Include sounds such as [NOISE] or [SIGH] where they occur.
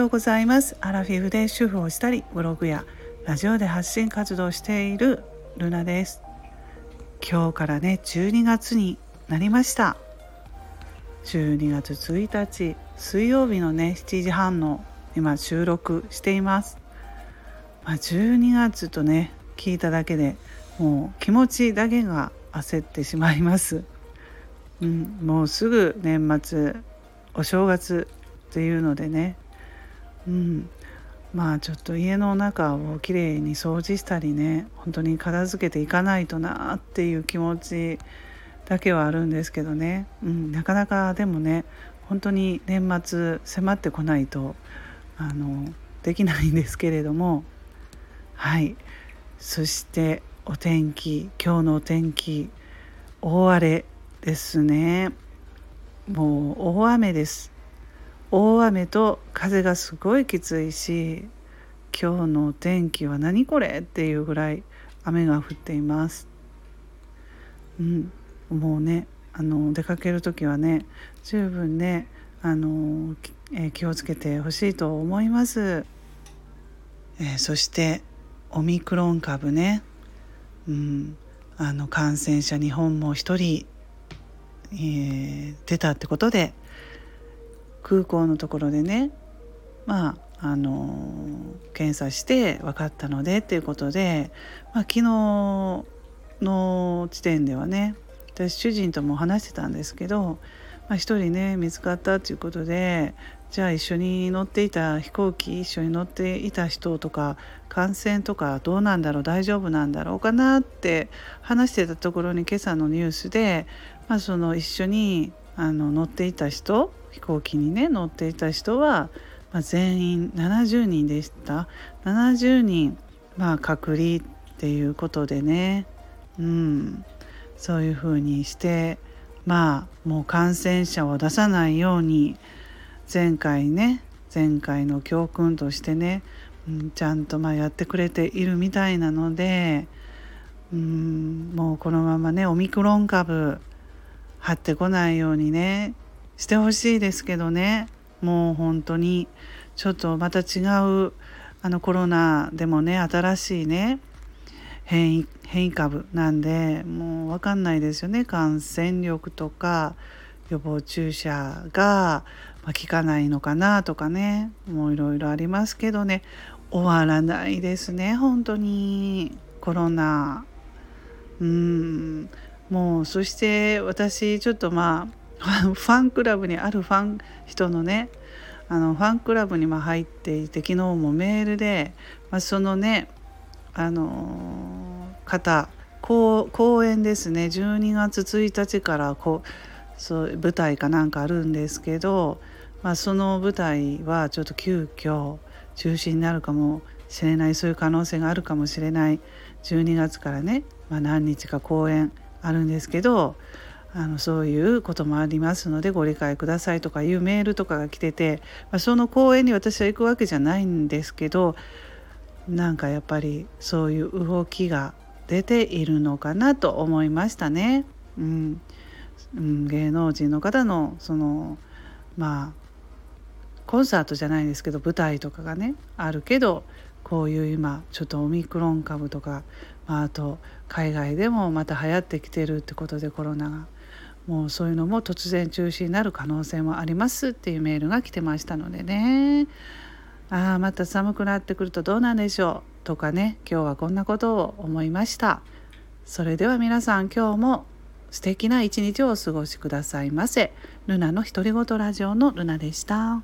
ようございます。アラフィフで主婦をしたりブログやラジオで発信活動しているルナです。今日からね12月になりました。12月1日水曜日のね7時半の今収録しています、まあ、12月とね聞いただけでもう気持ちだけが焦ってしまいます、うん、もうすぐ年末お正月っていうのでねうん。まあちょっと家の中をきれいに掃除したりね本当に片付けていかないとなっていう気持ちだけはあるんですけどね、うん、なかなかでもね本当に年末迫ってこないとあのできないんですけれども。はい。そしてお天気今日のお天気大荒れですね。もう大雨です。大雨と風がすごいきついし今日のお天気は何これっていうぐらい雨が降っています。うん、もうねあの出かける時はね十分ねあの、えー、気をつけてほしいと思います。えー、そしてオミクロン株ね、うん、あの感染者日本も1人、えー、出たってことで空港のところでねまああの検査して分かったのでっていうことで、まあ、昨日の時点ではね私主人とも話してたんですけど、まあ、1人ね見つかったっていうことでじゃあ一緒に乗っていた飛行機一緒に乗っていた人とか感染とかどうなんだろう大丈夫なんだろうかなって話してたところに今朝のニュースで、まあ、その一緒にあの乗っていた人飛行機にね乗っていた人は、まあ、全員70人でした。70人、まあ、隔離っていうことでね、うん、そういうふうにしてまあもう感染者を出さないように前回ね前回の教訓としてね、うん、ちゃんとまあやってくれているみたいなので、うん、もうこのままねオミクロン株張ってこないようにねしてほしいですけどね。もう本当に。ちょっとまた違うあのコロナでもね新しいね変異変異株なんでもう分かんないですよね。感染力とか予防注射が効かないのかなとかね。もういろいろありますけどね。終わらないですね。本当に。コロナ。うん。もうそして私ちょっとまあ [LAUGHS] ファンクラブにあるファン人のねあのファンクラブに入っていて昨日もメールで、まあ、そのねあの方公演ですね12月1日からこそう舞台かなんかあるんですけど、まあ、その舞台はちょっと急遽中止になるかもしれないそういう可能性があるかもしれない12月からね、まあ、何日か公演あるんですけどあのそういうこともありますのでご理解くださいとかいうメールとかが来てて、まあ、その講演に私は行くわけじゃないんですけどなんかやっぱりそういう動きが出ているのかなと思いましたね。うん、うん、芸能人の方のそのまあコンサートじゃないですけど舞台とかがねあるけどこういう今ちょっとオミクロン株とか、まあ、あと海外でもまた流行ってきてるってことでコロナが。もうそういうのも突然中止になる可能性もありますっていうメールが来てましたのでね。ああまた寒くなってくるとどうなんでしょうとかね。今日はこんなことを思いました。それでは皆さん今日も素敵な一日をお過ごしくださいませ。ルナの独り言ラジオのルナでした。